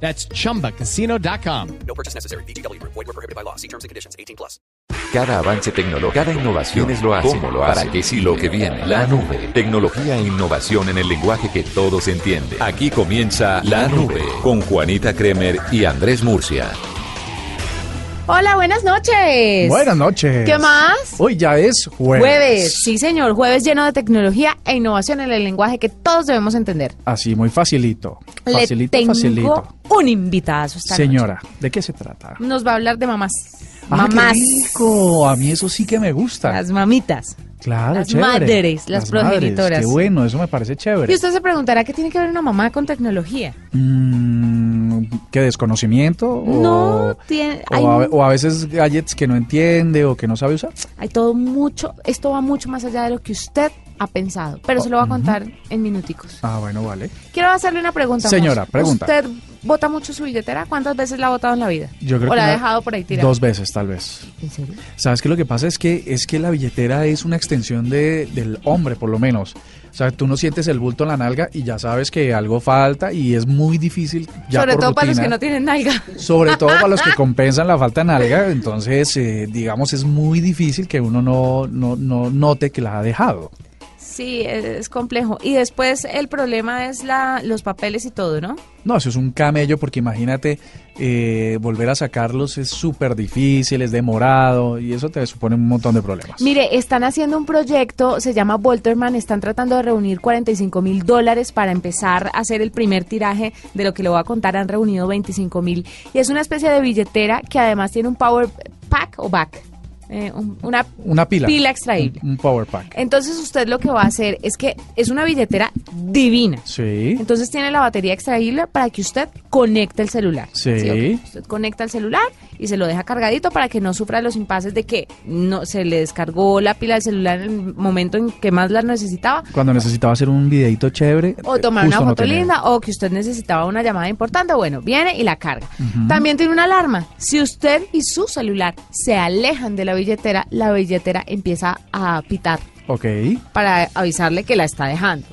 That's chumbacasino.com. No purchase necessary. BGW. Void were prohibited by law. See terms and conditions. 18 plus. Cada avance tecnológico, cada innovación es lo hace. ¿Cómo lo hace? ¿Para qué sí lo que viene? La nube. Tecnología e innovación en el lenguaje que todos entienden. Aquí comienza La Nube con Juanita Kremer y Andrés Murcia. Hola, buenas noches. Buenas noches. ¿Qué más? Hoy ya es jueves. Jueves, sí señor, jueves lleno de tecnología e innovación en el lenguaje que todos debemos entender. Así, muy facilito. Le Facilito, tengo facilito. Un invitazo esta Señora, ¿de qué se trata? Nos va a hablar de mamás. Ah, qué mamás. rico. A mí eso sí que me gusta. Las mamitas. claro, las chévere. madres, las progenitoras. Qué bueno, eso me parece chévere. Y usted se preguntará qué tiene que ver una mamá con tecnología. Mm, ¿Qué desconocimiento? O, No tiene- O, hay- a, o a veces gadgets que no entiende o que no sabe usar. Hay todo mucho, esto va mucho más allá de lo que usted ha pensado, pero se lo voy a contar en minuticos. Ah, bueno, vale. Quiero hacerle una pregunta. Señora, pregunta. ¿Usted vota mucho su billetera? ¿Cuántas veces la ha votado en la vida? Yo creo ¿O que la ha dejado por ahí tirada? Dos veces, tal vez. ¿En serio? ¿Sabes qué? Lo que pasa es que es que la billetera es una extensión de, del hombre, por lo menos. O sea, tú no sientes el bulto en la nalga y ya sabes que algo falta y es muy difícil. Ya Sobre por todo para los que no tienen nalga. Sobre todo para los que compensan la falta de nalga. Entonces, eh, digamos, es muy difícil que uno no, no, no note que la ha dejado. Sí, es, es complejo. Y después el problema es la, los papeles y todo, ¿no? No, eso es un camello porque imagínate, eh, volver a sacarlos es súper difícil, es demorado y eso te supone un montón de problemas. Mire, están haciendo un proyecto, se llama Volterman, están tratando de reunir 45 mil dólares para empezar a hacer el primer tiraje de lo que le voy a contar. Han reunido 25 mil. Y es una especie de billetera que además tiene un power pack o back. Eh, un- una, Una pila. pila extraíble. Un, un power pack. Entonces usted lo que va a hacer es que es una billetera divina. Sí. Entonces tiene la batería extraíble para que usted conecte el celular. Sí. Usted conecta el celular y se lo deja cargadito para que no sufra los impases de que no se le descargó la pila del celular en el momento en que más la necesitaba. Cuando necesitaba hacer un videito chévere. O tomar una foto linda o que usted necesitaba una llamada importante, bueno, viene y la carga. También tiene una alarma. Si usted y su celular se alejan de la billetera, la billetera empieza a pitar Ok. para avisarle que la está dejando.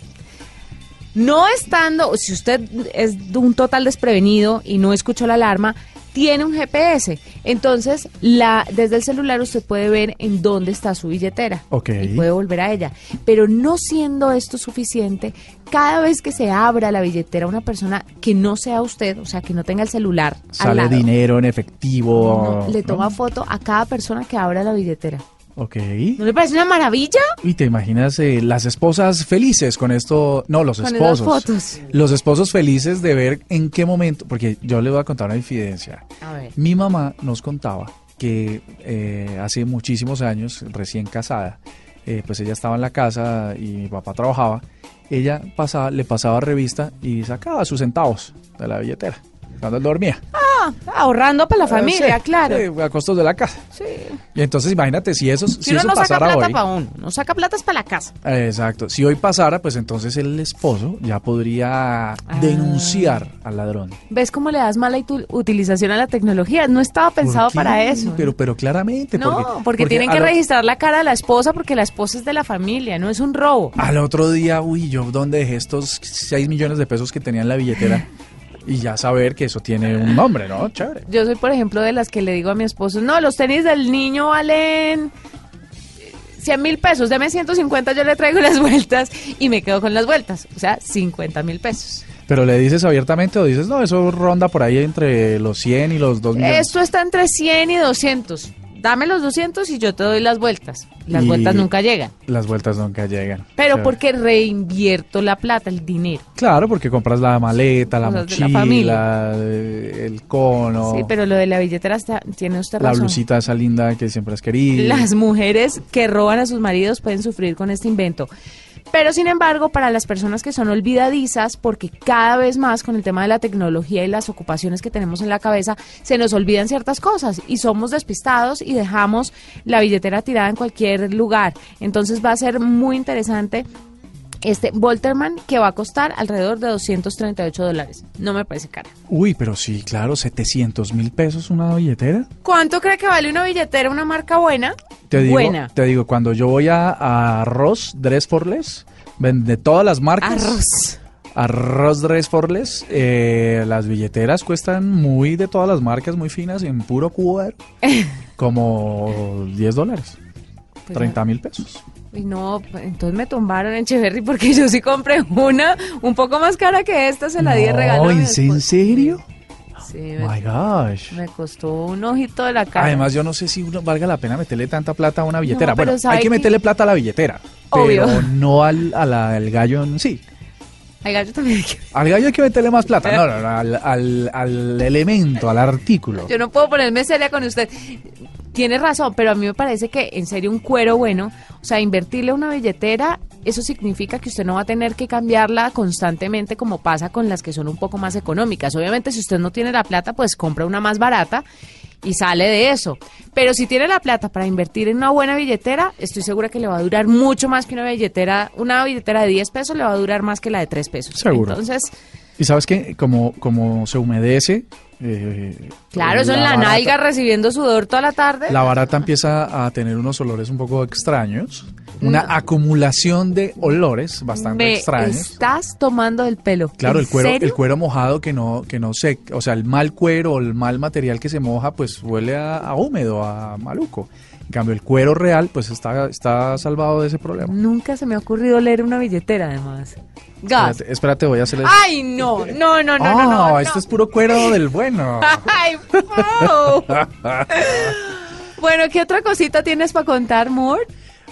No estando, si usted es de un total desprevenido y no escuchó la alarma, tiene un GPS. Entonces, la, desde el celular usted puede ver en dónde está su billetera. Ok. Y puede volver a ella. Pero no siendo esto suficiente, cada vez que se abra la billetera una persona que no sea usted, o sea, que no tenga el celular al Sale lado, dinero en efectivo. no, le ¿no? toma foto a cada persona que abra la billetera. Ok. ¿No le parece una maravilla? Y te imaginas eh, las esposas felices con esto. No, los Con esposos. fotos. Los esposos felices de ver en qué momento. Porque yo le voy a contar una infidencia. A ver. Mi mamá nos contaba que eh, hace muchísimos años, recién casada, eh, pues ella estaba en la casa y mi papá trabajaba. Ella pasaba, le pasaba revista y sacaba sus centavos de la billetera cuando él dormía. Ah, ahorrando para la familia, sí, claro. sí, a costos de la casa. Sí. Y entonces imagínate si eso, si Si uno eso no saca pasara plata hoy. para uno, no saca platas para la casa. Exacto. Si hoy pasara, pues entonces el esposo ya podría Ah. denunciar al ladrón. ¿Ves cómo le das mala utilización a la tecnología? No estaba pensado para eso. Pero, pero claramente. no, porque, tienen que lo- registrar la cara de la esposa porque la esposa es de la familia, no es un robo. Al otro día, uy, yo dónde dejé estos 6 millones de pesos que tenía en la billetera y ya saber que eso tiene un nombre, ¿no? Chévere. Yo soy, por ejemplo, de las que le digo a mi esposo, no, los tenis del niño valen 100 mil pesos, deme 150, yo le traigo las vueltas y me quedo con las vueltas, o sea, 50 mil pesos. Pero le dices abiertamente o dices, no, eso ronda por ahí entre los 100 y los 2 millones. Esto está entre 100 y 200. Dame los 200 y yo te doy las vueltas. Las Y- vueltas nunca llegan. Las vueltas nunca llegan. Pero porque reinvierto la plata, el dinero. Claro, porque compras la maleta, la Cosas la mochila, familia. eh, el cono, Sí, pero lo de la billetera está- tiene usted la razón. blusita esa linda que siempre has querido. Las mujeres que roban a sus maridos pueden sufrir con este invento. Pero sin embargo, para las personas que son olvidadizas, porque cada vez más con el tema de la tecnología y las ocupaciones que tenemos en la cabeza, se nos olvidan ciertas cosas y somos despistados y dejamos la billetera tirada en cualquier lugar. Entonces va a ser muy interesante este Volterman que va a costar alrededor de 238 dólares. No me parece cara. Uy, pero sí, claro, 700 mil pesos una billetera. ¿Cuánto cree que vale una billetera, una marca buena? Te digo, buena. te digo, cuando yo voy a, a Arroz Dress for Less, ven- de todas las marcas. Arroz. Arroz Dress for Less, eh, las billeteras cuestan muy de todas las marcas, muy finas, en puro cuero, como 10 dólares, Pues 30 mil pesos. Uy, no, entonces me tumbaron en Cheverry porque yo sí compré una un poco más cara que esta, se la di de regalo. a mi ¿en serio? Sí, Oh me, my gosh. me costó un ojito de la cara. Además, yo no sé si uno- valga la pena meterle tanta plata a una billetera. No, bueno, ¿sabe hay que meterle plata a la billetera, Obvio. pero no al, a la- al gallo en sí. Ay, gallo también. Al gallo hay que meterle más plata, no, no, no, al, al- al elemento, al artículo. Yo no puedo ponerme seria con usted. Tiene razón, pero a mí me parece que en serio un cuero bueno, o sea, invertirle una billetera, eso significa que usted no va a tener que cambiarla constantemente como pasa con las que son un poco más económicas. Obviamente, si usted no tiene la plata, pues compra una más barata y sale de eso. Pero si tiene la plata para invertir en una buena billetera, estoy segura que le va a durar mucho más que una billetera. Una billetera de 10 pesos le va a durar más que la de 3 pesos. Seguro. Entonces, Y sabes que como, como se humedece, eh, claro, eso en la barata- nalga recibiendo sudor toda la tarde. La barata empieza a tener unos olores un poco extraños, una acumulación de olores bastante Me extraños. estás tomando el pelo. Claro, ¿En el cuero, serio? el cuero mojado que no, que no se, o sea, el mal cuero, el mal material que se moja, pues huele a, a húmedo, a maluco. En cambio, el cuero real, pues está, está salvado de ese problema. Nunca se me ha ocurrido leer una billetera, además. Gas. Espérate, espérate, voy a hacerle. Ay, no, no, no, no, Ah, no, no, no. este es puro cuero del bueno. Ay, po. bueno, ¿qué otra cosita tienes para contar, Moore?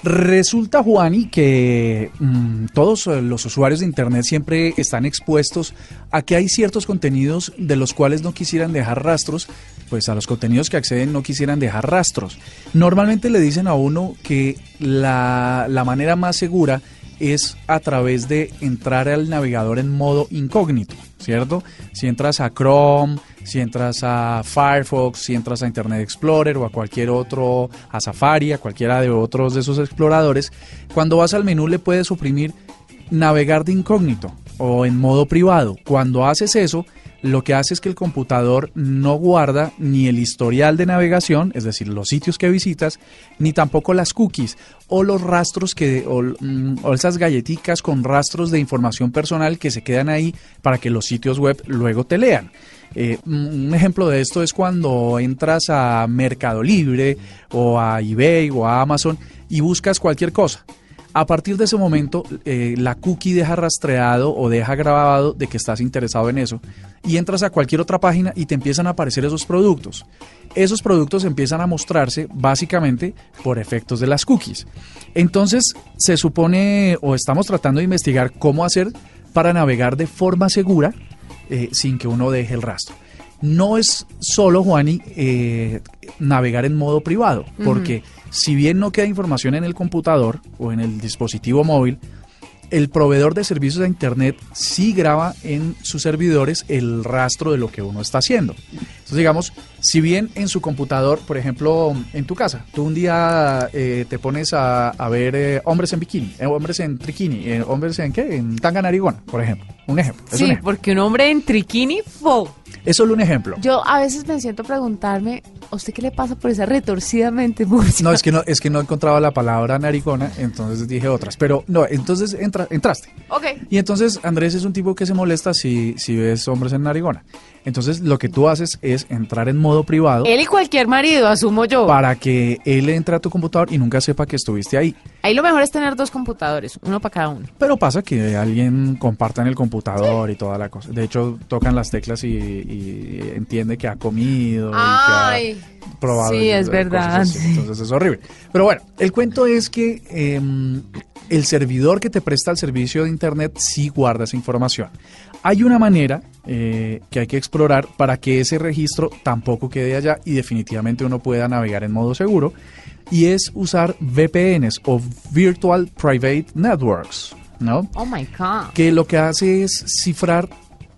Resulta, Juani, que mm, todos eh, los usuarios de Internet siempre están expuestos a que hay ciertos contenidos de los cuales no quisieran dejar rastros, pues a los contenidos que acceden no quisieran dejar rastros. Normalmente le dicen a uno que la, la manera más segura es a través de entrar al navegador en modo incógnito, ¿cierto? Si entras a Chrome, si entras a Firefox, si entras a Internet Explorer o a cualquier otro, a Safari, a cualquiera de otros de esos exploradores, cuando vas al menú le puedes oprimir navegar de incógnito o en modo privado. Cuando haces eso, lo que hace es que el computador no guarda ni el historial de navegación, es decir, los sitios que visitas, ni tampoco las cookies o los rastros que o, mm, esas galletitas con rastros de información personal que se quedan ahí para que los sitios web luego te lean. Eh, un ejemplo de esto es cuando entras a Mercado Libre o a eBay o a Amazon y buscas cualquier cosa. A partir de ese momento, eh, la cookie deja rastreado o deja grabado de que estás interesado en eso y entras a cualquier otra página y te empiezan a aparecer esos productos. Esos productos empiezan a mostrarse básicamente por efectos de las cookies. Entonces, se supone o estamos tratando de investigar cómo hacer para navegar de forma segura eh, sin que uno deje el rastro. No es solo, Juani, eh, navegar en modo privado, porque si bien no queda información en el computador o en el dispositivo móvil, el proveedor de servicios de Internet sí graba en sus servidores el rastro de lo que uno está haciendo. Entonces, digamos, si bien en su computador, por ejemplo, en tu casa, tú un día eh, te pones a, a ver eh, hombres en bikini, eh, hombres en triquini, hombres en qué, en tanga narigona, por ejemplo. Un ejemplo. un Sí, ejemplo. porque un hombre en triquini, fo. Es solo un ejemplo. Yo a veces me siento preguntarme, ¿a usted qué le pasa por esa retorcidamente, Murcia? No, es que no, es que no encontraba la palabra narigona, entonces dije otras. Pero no, entonces entra, entraste. Ok. Y entonces Andrés es un tipo que se molesta si, si ves hombres en narigona. Entonces lo que tú haces es entrar en modo privado Él y cualquier marido, asumo yo. para que él entre a tu computador y nunca sepa que estuviste ahí. Ahí lo mejor es tener dos computadores, uno para cada uno. Pero pasa que alguien comparta en el computador y toda la cosa. De hecho, tocan las teclas y, y entiende que ha comido. y que ha Ay, probado sí, es verdad. Entonces es horrible. Pero bueno, el cuento es que em, el servidor que te presta el servicio de Internet sí guarda esa información. Hay una manera eh, que hay que explorar para que ese registro tampoco quede allá y definitivamente uno pueda navegar en modo seguro y es usar VPNs o Virtual Private Networks. ¿no? Oh my God. que lo que hace es cifrar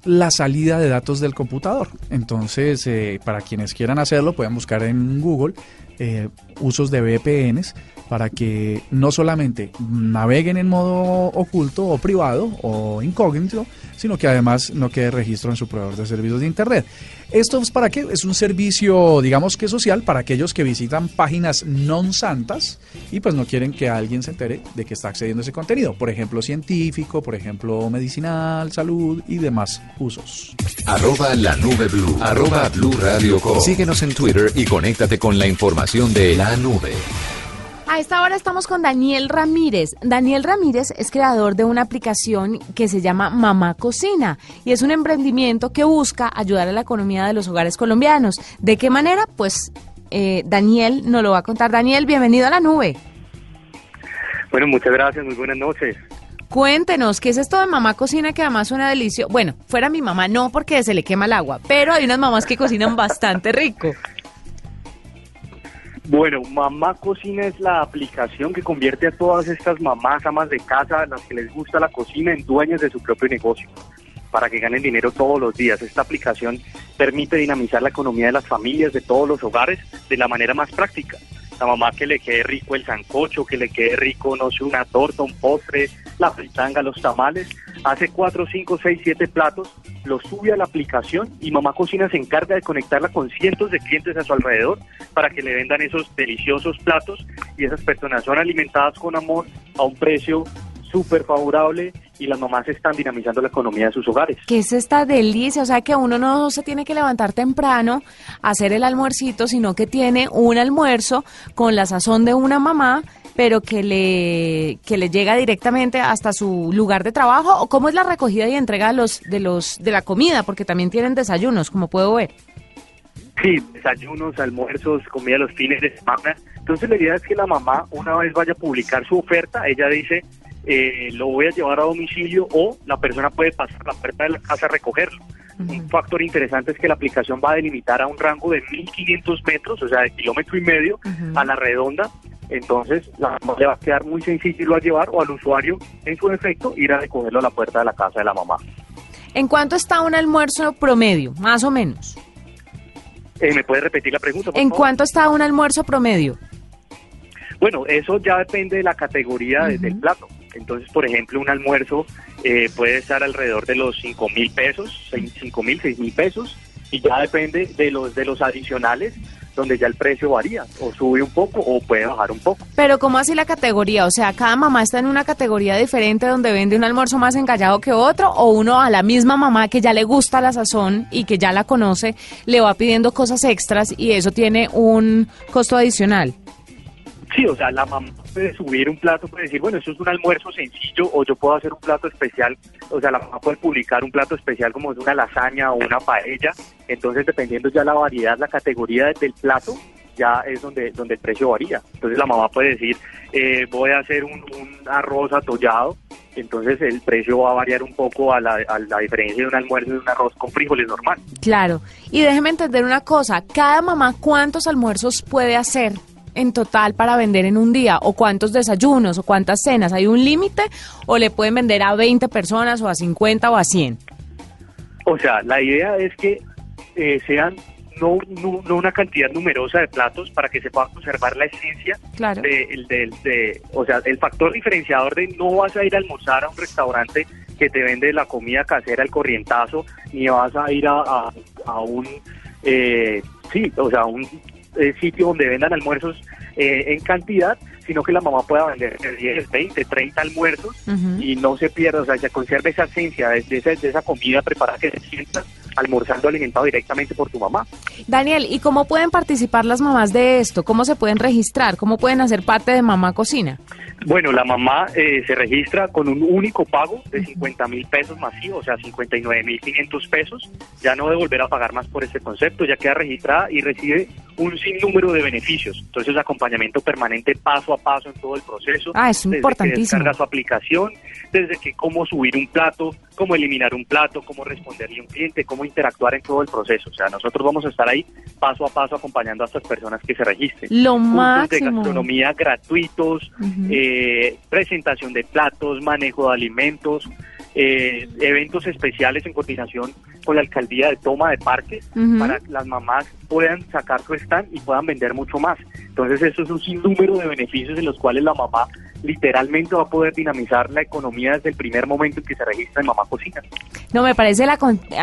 la salida de datos del computador. Entonces, eh, para quienes quieran hacerlo, pueden buscar en Google eh, usos de VPNs para que no solamente naveguen en modo oculto o privado o incógnito, sino que además no quede registro en su proveedor de servicios de Internet. ¿Esto es para qué? Es un servicio, digamos que social, para aquellos que visitan páginas non santas y pues no quieren que alguien se entere de que está accediendo a ese contenido. Por ejemplo, científico, por ejemplo, medicinal, salud y demás usos. Arroba la nube blue. Arroba blue radio com. Síguenos en Twitter y conéctate con la información de la nube. A esta hora estamos con Daniel Ramírez. Daniel Ramírez es creador de una aplicación que se llama Mamá Cocina y es un emprendimiento que busca ayudar a la economía de los hogares colombianos. ¿De qué manera? Pues eh, Daniel nos lo va a contar. Daniel, bienvenido a la nube. Bueno, muchas gracias, muy buenas noches. Cuéntenos, ¿qué es esto de mamá cocina que además suena delicioso? Bueno, fuera mi mamá no porque se le quema el agua, pero hay unas mamás que cocinan bastante rico. Bueno, Mamá Cocina es la aplicación que convierte a todas estas mamás, amas de casa, las que les gusta la cocina, en dueñas de su propio negocio, para que ganen dinero todos los días. Esta aplicación permite dinamizar la economía de las familias, de todos los hogares, de la manera más práctica. La mamá que le quede rico el sancocho, que le quede rico, no sé, una torta, un postre, la fritanga, los tamales, hace cuatro, cinco, seis, siete platos, los sube a la aplicación y Mamá Cocina se encarga de conectarla con cientos de clientes a su alrededor para que le vendan esos deliciosos platos. Y esas personas son alimentadas con amor a un precio súper favorable y las mamás están dinamizando la economía de sus hogares. ¿Qué es esta delicia? O sea, que uno no se tiene que levantar temprano a hacer el almuercito, sino que tiene un almuerzo con la sazón de una mamá, pero que le, que le llega directamente hasta su lugar de trabajo. ¿O cómo es la recogida y entrega de los, de los, de la comida? Porque también tienen desayunos, como puedo ver. Sí, desayunos, almuerzos, comida los fines de semana. Entonces la idea es que la mamá una vez vaya a publicar su oferta, ella dice, eh, lo voy a llevar a domicilio o la persona puede pasar a la puerta de la casa a recogerlo. Un factor interesante es que la aplicación va a delimitar a un rango de 1.500 metros, o sea, de kilómetro y medio a la redonda. Entonces, la mamá le va a quedar muy sencillo a llevar o al usuario, en su defecto, ir a recogerlo a la puerta de la casa de la mamá. ¿En cuánto está un almuerzo promedio, más o menos? Eh, ¿Me puede repetir la pregunta? por ¿En favor? cuánto está un almuerzo promedio? Bueno, eso ya depende de la categoría de- del plato. Entonces, por ejemplo, un almuerzo eh, puede estar alrededor de los 5 mil pesos, 5 mil, 6 mil pesos, y ya depende de los, de los adicionales, donde ya el precio varía, o sube un poco o puede bajar un poco. Pero ¿cómo así la categoría? O sea, cada mamá está en una categoría diferente donde vende un almuerzo más encallado que otro o uno a la misma mamá que ya le gusta la sazón y que ya la conoce, le va pidiendo cosas extras y eso tiene un costo adicional. Sí, o sea, la mamá puede subir un plato, puede decir, bueno, eso es un almuerzo sencillo o yo puedo hacer un plato especial, o sea, la mamá puede publicar un plato especial como es una lasaña o una paella, entonces dependiendo ya la variedad, la categoría de- del plato, ya es donde, donde el precio varía. Entonces la mamá puede decir, eh, voy a hacer un, un arroz atollado, entonces el precio va a variar un poco a la, a la diferencia de un almuerzo de un arroz con frijoles normal. Claro. Y déjeme entender una cosa, cada mamá cuántos almuerzos puede hacer en total para vender en un día o cuántos desayunos o cuántas cenas, ¿hay un límite o le pueden vender a 20 personas o a 50 o a 100? O sea, la idea es que eh, sean no, no, no una cantidad numerosa de platos para que se pueda conservar la esencia Claro. de, el- del- de- o sea, el factor diferenciador de no vas a ir a almorzar a un restaurante que te vende la comida casera al corrientazo, ni vas a ir a, a- a un, eh, sí, o sea, un eh, sitio donde vendan almuerzos eh, en cantidad, sino que la mamá pueda vender 10, 20, 30 almuerzos Ujú. y no se pierda, o sea, se conserve esa esencia de, de esa, de esa comida preparada que te sientas almorzando alimentado directamente por tu mamá. Daniel, ¿y cómo pueden participar las mamás de esto? ¿Cómo se pueden registrar? ¿Cómo pueden hacer parte de Mamá Cocina? Bueno, la mamá eh, se registra con un único pago de 50 mil pesos masivos, o sea, 59 mil 500 pesos. Ya no debe volver a pagar más por este concepto, ya queda registrada y recibe un sinnúmero de beneficios. Entonces, acompañamiento permanente paso a paso en todo el proceso. Ah, es desde que importantísimo. descarga su aplicación, desde que cómo subir un plato, cómo eliminar un plato, cómo responderle a un cliente, cómo interactuar en todo el proceso. O sea, nosotros vamos a estar ahí paso a paso acompañando a estas personas que se registren. Lo Cursos de gastronomía gratuitos, eh, presentación de platos, manejo de alimentos, eh, eventos especiales en coordinación con la alcaldía de toma de parques para que las mamás puedan sacar su stand y puedan vender mucho más. Entonces eso es un sinnúmero de beneficios en los cuales la mamá literalmente va a poder dinamizar la economía desde el primer momento en que se registra en Mamá Cocina. No, me parece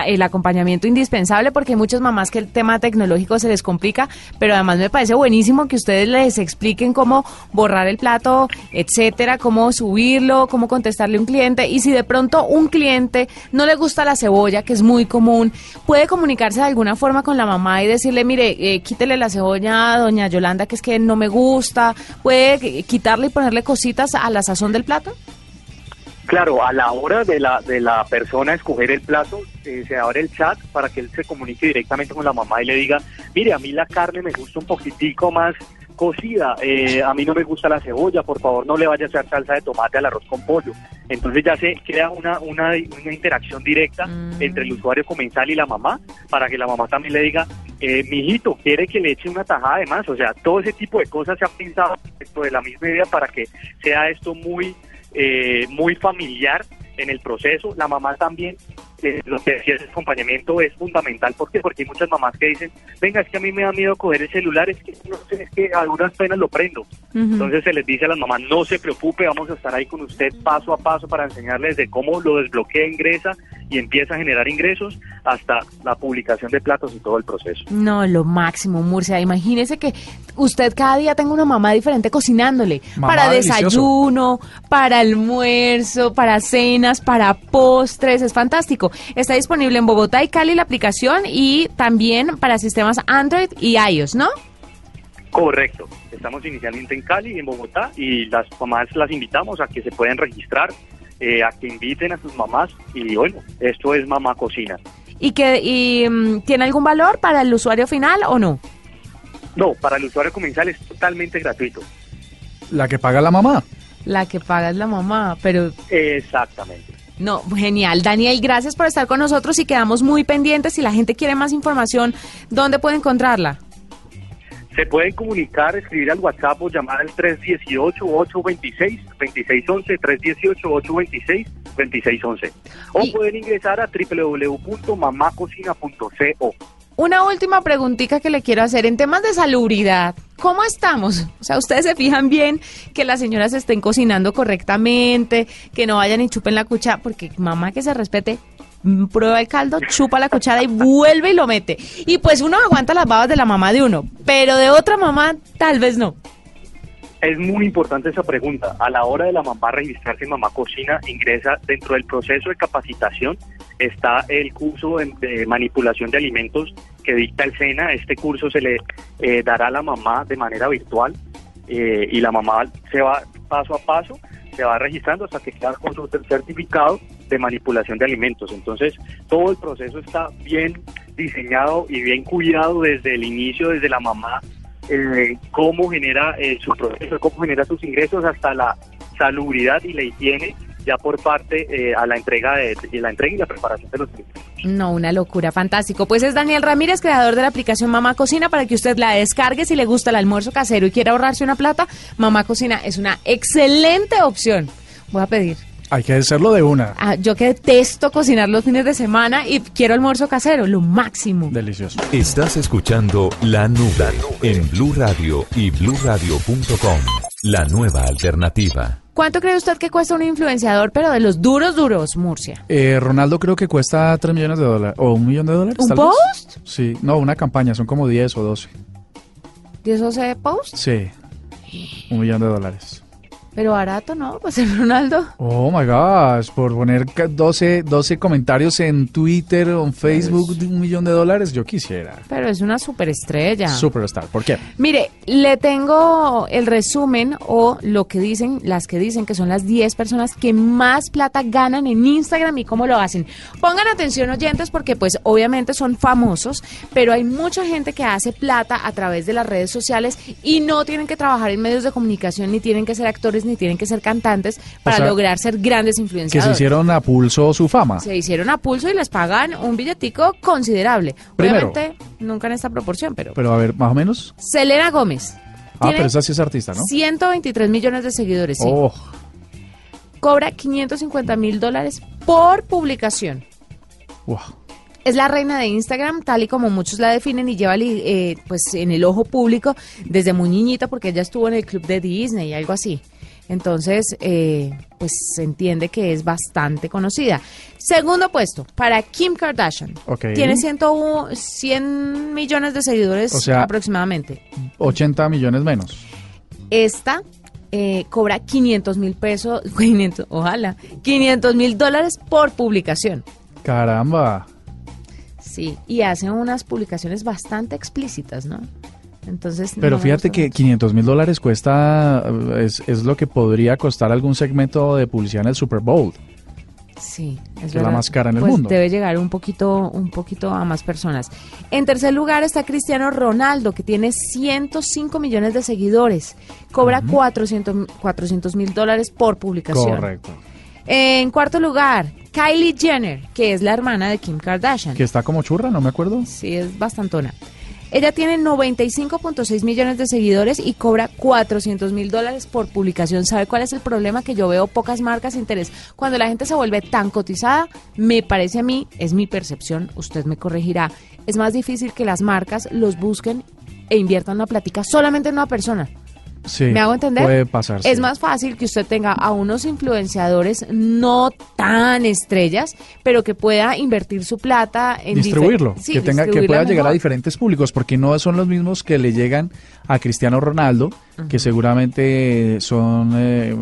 el, acompañamiento indispensable porque hay muchas mamás que el tema tecnológico se les complica, pero además me parece buenísimo que ustedes les expliquen cómo borrar el plato, etcétera, cómo subirlo, cómo contestarle a un cliente y si de pronto un cliente no le gusta la cebolla, que es muy común, puede comunicarse de alguna forma con la mamá y decirle, mire, eh, quítele la cebolla a doña Yolanda, que es que no me gusta, puede quitarle y ponerle a la sazón del plato. Claro, a la hora de la, de la persona escoger el plato, eh, se abre el chat para que él se comunique directamente con la mamá y le diga, mire, a mí la carne me gusta un poquitico más cocida, eh, a mí no me gusta la cebolla, por favor no le vaya a echar salsa de tomate al arroz con pollo. Entonces ya se crea una, una, una interacción directa Mm. entre el usuario comensal y la mamá, para que la mamá también le diga, eh, mijito, quiere que le eche una tajada de más, o sea, todo ese tipo de cosas se ha pensado dentro de la misma idea para que sea esto muy eh, muy familiar en el proceso. La mamá también, eh, lo que decía ese acompañamiento es fundamental. ¿Por qué? Porque hay muchas mamás que dicen, venga, es que a mí me da miedo coger el celular, es que no sé, es que a duras penas lo prendo. Entonces se les dice a las mamás, no se preocupe, vamos a estar ahí con usted paso a paso para enseñarles de cómo lo desbloquea, ingresa y empieza a generar ingresos hasta la publicación de platos y todo el proceso. No, lo máximo, Murcia. Imagínese que usted cada día tenga una mamá diferente cocinándole. Mamá para delicioso. desayuno, para almuerzo, para cenas, para postres. Es fantástico. Está disponible en Bogotá y Cali la aplicación y también para sistemas Android y iOS, ¿no? Correcto. Estamos inicialmente en Cali, en Bogotá, y las mamás las invitamos a que se puedan registrar, eh, a que inviten a sus mamás, y bueno, esto es Mamá Cocina. ¿Y, que, y, mm, tiene algún valor para el usuario final o no? No, para el usuario comensal es totalmente gratuito. La que paga la mamá. La que paga es la mamá, pero Exactamente. No, genial. Daniel, gracias por estar con nosotros y quedamos muy pendientes. Si la gente quiere más información, ¿dónde puede encontrarla? Se pueden comunicar, escribir al WhatsApp o llamar al 318-826-2611, 318-826-2611. O Y- pueden ingresar a www.mamacocina.co. Una última preguntita que le quiero hacer en temas de salubridad. ¿Cómo estamos? O sea, ustedes se fijan bien que las señoras estén cocinando correctamente, que no vayan y chupen la cuchara, porque mamá que se respete, prueba el caldo, chupa la cuchara y vuelve y lo mete. Y pues uno aguanta las babas de la mamá de uno, pero de otra mamá tal vez no. Es muy importante esa pregunta. A la hora de la mamá registrarse en Mamá Cocina, ingresa dentro del proceso de capacitación, está el curso de, de manipulación de alimentos que dicta el SENA. Este curso se le eh, dará a la mamá de manera virtual eh, y la mamá se va paso a paso, se va registrando hasta que queda con su certificado de manipulación de alimentos. Entonces, todo el proceso está bien diseñado y bien cuidado desde el inicio, desde la mamá eh, cómo genera eh, su proceso, cómo genera sus ingresos hasta la salubridad y la higiene ya por parte eh, a la entrega de, la entrega y la preparación de los alimentos. No, una locura, fantástico. Pues es Daniel Ramírez, creador de la aplicación Mamá Cocina, para que usted la descargue si le gusta el almuerzo casero y quiere ahorrarse una plata. Mamá Cocina es una excelente opción. Voy a pedir. Hay que hacerlo de una. Ah, yo que detesto cocinar los fines de semana y quiero almuerzo casero, lo máximo. Delicioso. Estás escuchando La Nube en Blue Radio y bluradio.com. La nueva alternativa. ¿Cuánto cree usted que cuesta un influenciador, pero de los duros, duros, Murcia? Eh, Ronaldo creo que cuesta 3 millones de dólares. ¿O un millón de dólares? ¿Un tal vez. post? Sí. No, una campaña. Son como 10 o 12. ¿Y eso se post? Sí. Un millón de dólares. Pero barato, ¿no? Pues el Ronaldo. Oh my gosh, por poner ca- 12, 12 comentarios en Twitter o en Facebook de un millón de dólares, yo quisiera. Pero es una superestrella. Superstar, ¿por qué? Mire, le tengo el resumen o lo que dicen, las que dicen que son las 10 personas que más plata ganan en Instagram y cómo lo hacen. Pongan atención oyentes porque pues obviamente son famosos, pero hay mucha gente que hace plata a través de las redes sociales y no tienen que trabajar en medios de comunicación, ni tienen que ser actores, ni tienen que ser cantantes para sea, lograr ser grandes Que influenciadores. se hicieron a pulso su fama. Se hicieron a pulso y les pagan un billetico considerable. Primero. Obviamente, nunca en esta proporción, pero... Pero a ver, más o menos. Selena Gómez. Ah, pero esa sí es artista, ¿no? 123 millones de seguidores, sí. Oh, Cobra 550 mil dólares por publicación. wow. Es la reina de Instagram, tal y como muchos la definen y lleva eh, pues en el ojo público desde muy niñita porque ella estuvo en el club de Disney y algo así. Entonces, eh, pues se entiende que es bastante conocida. Segundo puesto, para Kim Kardashian. Tiene 101 100 millones de seguidores O sea- aproximadamente. 80 millones menos. Esta eh, cobra 500 mil pesos, 500, ojalá, 500 mil dólares por publicación. Caramba. Sí, y hace unas publicaciones bastante explícitas, ¿no? Entonces. Pero no fíjate que mucho. 500 mil dólares cuesta, es, es lo que podría costar algún segmento de publicidad en el Super Bowl. Sí, es es la más cara en el Pues mundo. Debe llegar un poquito, un poquito a más personas. En tercer lugar está Cristiano Ronaldo, que tiene 105 millones de seguidores. Cobra 400 mil dólares por publicación. Correcto. En cuarto lugar, Kylie Jenner, que es la hermana de Kim Kardashian. Que está como churra, no me acuerdo. Sí, es bastantona. Ella tiene 95.6 millones de seguidores y cobra 400 mil dólares por publicación. ¿Sabe cuál es el problema? Que yo veo pocas marcas de interés. Cuando la gente se vuelve tan cotizada, me parece a mí, es mi percepción, usted me corregirá, es más difícil que las marcas los busquen e inviertan una platica solamente en una persona. Sí. ¿Me hago entender? Puede pasar. Es sí. más fácil que usted tenga a unos influenciadores no tan estrellas, pero que pueda invertir su plata en distribuirlo, Sí, que tenga que pueda llegar a diferentes públicos, porque no son los mismos que le llegan a Cristiano Ronaldo, que seguramente son eh,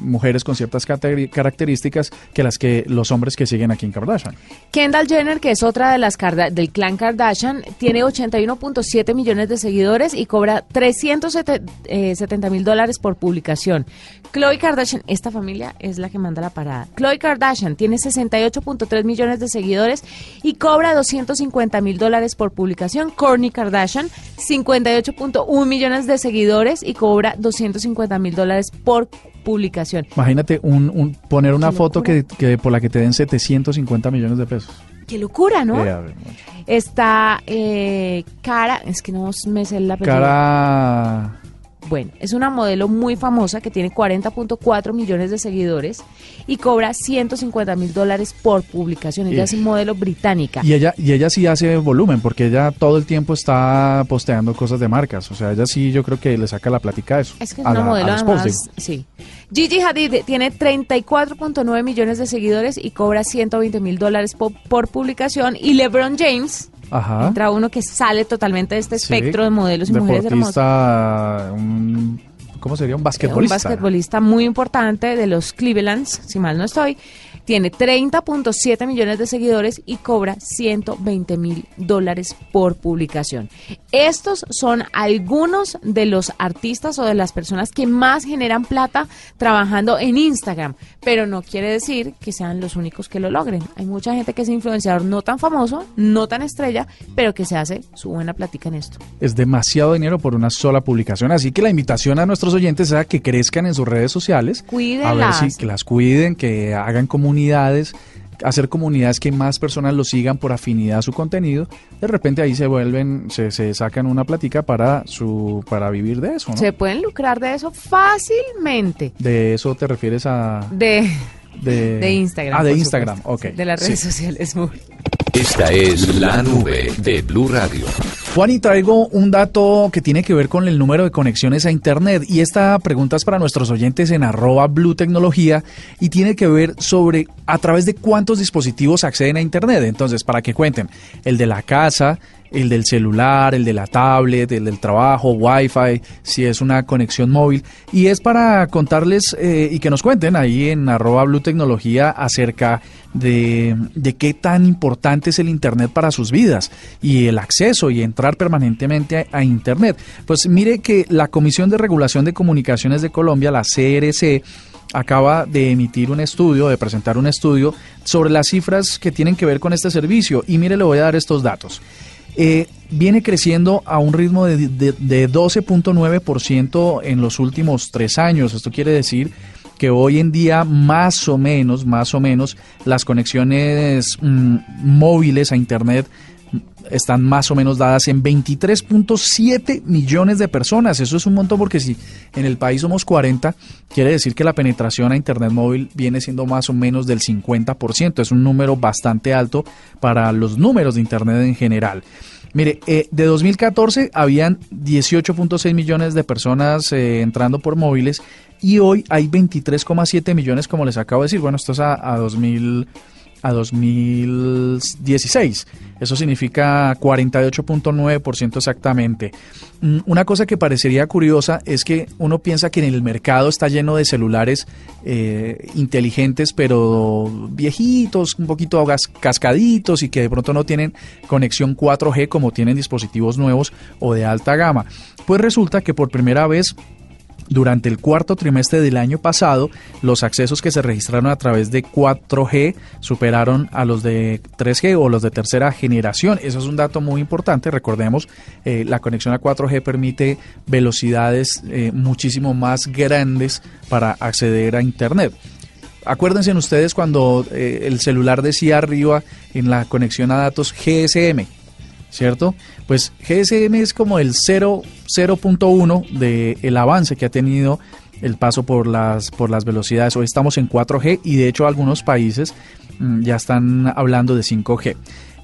mujeres con ciertas características que las que los hombres que siguen a Kim Kardashian. Kendall Jenner, que es otra de las Karda- del clan Kardashian, tiene 81.7 millones de seguidores y cobra 370 mil dólares por publicación. Khloe Kardashian, esta familia es la que manda la parada. Khloe Kardashian tiene 68.3 millones de seguidores y cobra 250 mil dólares por publicación. Kourtney Kardashian, 58.1 millones de seguidores y cobra 250 mil dólares por publicación. Imagínate un, un- poner una foto que, que por la que te den 750 millones de pesos. ¡Qué locura, ¿no? Eh. Está eh, Cara, es que no me sé la apellido. Cara... Bueno, es una modelo muy famosa que tiene 40.4 millones de seguidores y cobra 150 mil dólares por publicación. Ella Y- es un modelo británica. Y ella, y ella sí hace volumen, porque ella todo el tiempo está posteando cosas de marcas. O sea, ella sí yo creo que le saca la plática a eso. Es que es A una la- modelo posts, además, digo. sí. Gigi Hadid tiene 34.9 millones de seguidores y cobra 120 mil dólares po- por publicación. Y LeBron James, Ajá. entra uno que sale totalmente de este Sí, espectro de modelos y mujeres hermosas. un- ¿cómo sería? Un basquetbolista. Un basquetbolista muy importante de los Clevelands, si mal no estoy. Tiene 30.7 millones de seguidores y cobra 120 mil dólares por publicación. Estos son algunos de los artistas o de las personas que más generan plata trabajando en Instagram, pero no quiere decir que sean los únicos que lo logren. Hay mucha gente que es influenciador no tan famoso, no tan estrella, pero que se hace su buena plática en esto. Es demasiado dinero por una sola publicación. Así que la invitación a nuestros oyentes es a que crezcan en sus redes sociales. A ver Cuídenlas. si que las cuiden, que hagan comunidades, hacer comunidades que más personas lo sigan por afinidad a su contenido. De repente ahí se vuelven, se, se sacan una plática para su, para vivir de eso, ¿no? Se pueden lucrar de eso fácilmente. De eso te refieres a De, de, de Instagram. Ah, de Instagram, supuesto. ok. De las redes Sí. sociales. muy- Esta es la nube de Blue Radio. Juan, y traigo un dato que tiene que ver con el número de conexiones a Internet. Y esta pregunta es para nuestros oyentes en arroba Blue Tecnología y tiene que ver sobre a través de cuántos dispositivos acceden a Internet. Entonces, para que cuenten, el de la casa, el del celular, el de la tablet, el del trabajo, Wi-Fi, si es una conexión móvil. Y es para contarles eh, y que nos cuenten ahí en arroba Blue Tecnología acerca de, de, qué tan importante es el Internet para sus vidas y el acceso y entrar permanentemente a, a, Internet. Pues mire que la Comisión de Regulación de Comunicaciones de Colombia, la CRC, acaba de emitir un estudio, de presentar un estudio sobre las cifras que tienen que ver con este servicio. Y mire, le voy a dar estos datos. Eh, viene creciendo a un ritmo de, de, de 12.9% en los últimos tres años. Esto quiere decir que hoy en día más o menos, más o menos, las conexiones mmm, móviles a Internet están más o menos dadas en 23.7 millones de personas. Eso es un montón porque si en el país somos 40, quiere decir que la penetración a Internet móvil viene siendo más o menos del 50%. Es un número bastante alto para los números de Internet en general. Mire, eh, de 2014 habían 18.6 millones de personas eh, entrando por móviles y hoy hay 23,7 millones, como les acabo de decir. Bueno, esto es a, a 2000 a 2016. Eso significa 48.9% exactamente. Una cosa que parecería curiosa es que uno piensa que en el mercado está lleno de celulares eh, inteligentes, pero viejitos, un poquito cascaditos y que de pronto no tienen conexión 4G como tienen dispositivos nuevos o de alta gama. Pues resulta que por primera vez durante el cuarto trimestre del año pasado, los accesos que se registraron a través de 4G superaron a los de 3G o los de tercera generación. Eso es un dato muy importante. Recordemos, eh, la conexión a 4G permite velocidades eh, muchísimo más grandes para acceder a Internet. Acuérdense ustedes cuando eh, el celular decía arriba en la conexión a datos GSM, ¿cierto? Pues GSM es como el 0.1 del el avance que ha tenido el paso por las, por las velocidades. Hoy estamos en 4G y de hecho algunos países mmm, ya están hablando de 5G.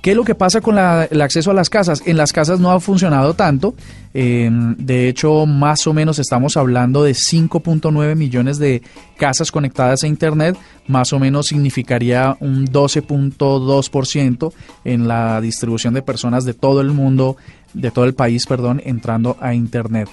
¿Qué es lo que pasa con el acceso a las casas? En las casas no ha funcionado tanto. Eh, de hecho, más o menos estamos hablando de 5.9 millones de casas conectadas a Internet. Más o menos significaría un 12.2% en la distribución de personas de todo el mundo, de todo el país, perdón, entrando a Internet.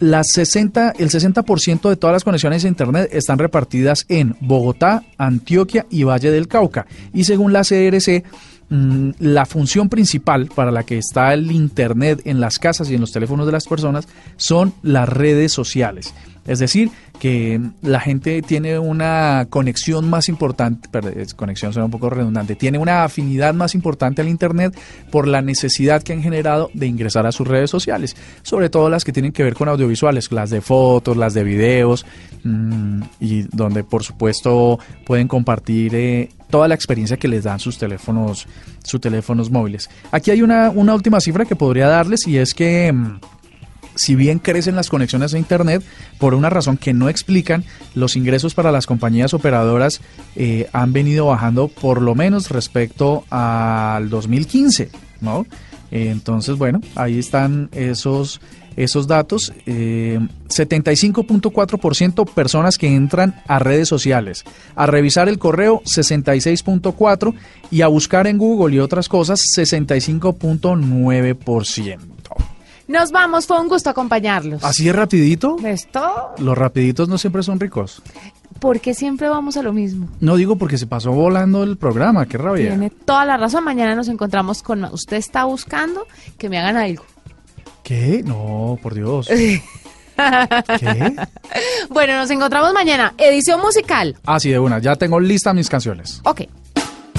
Las 60, el 60% de todas las conexiones a Internet están repartidas en Bogotá, Antioquia y Valle del Cauca. Y según la CRC, la función principal para la que está el Internet en las casas y en los teléfonos de las personas son las redes sociales. Es decir, que la gente tiene una conexión más importante, pero conexión suena un poco redundante, tiene una afinidad más importante al Internet por la necesidad que han generado de ingresar a sus redes sociales, sobre todo las que tienen que ver con audiovisuales, las de fotos, las de videos, mmm, y donde por supuesto pueden compartir eh, toda la experiencia que les dan sus teléfonos, sus teléfonos móviles. Aquí hay una, una última cifra que podría darles y es que... Si bien crecen las conexiones a Internet, por una razón que no explican, los ingresos para las compañías operadoras eh, han venido bajando por lo menos respecto al 2015, ¿no? Eh, entonces, bueno, ahí están esos, esos datos. Eh, 75.4% personas que entran a redes sociales, a revisar el correo 66.4% y a buscar en Google y otras cosas 65.9%. Nos vamos, fue un gusto acompañarlos. ¿Así es rapidito? ¿Esto? Los rapiditos no siempre son ricos. ¿Por qué siempre vamos a lo mismo? No digo porque se pasó volando el programa, qué rabia. Tiene toda la razón, mañana nos encontramos con... Usted está buscando que me hagan algo. ¿Qué? No, por Dios. ¿Qué? Bueno, nos encontramos mañana. Edición musical. Ah, sí, de una. Ya tengo listas mis canciones. Ok.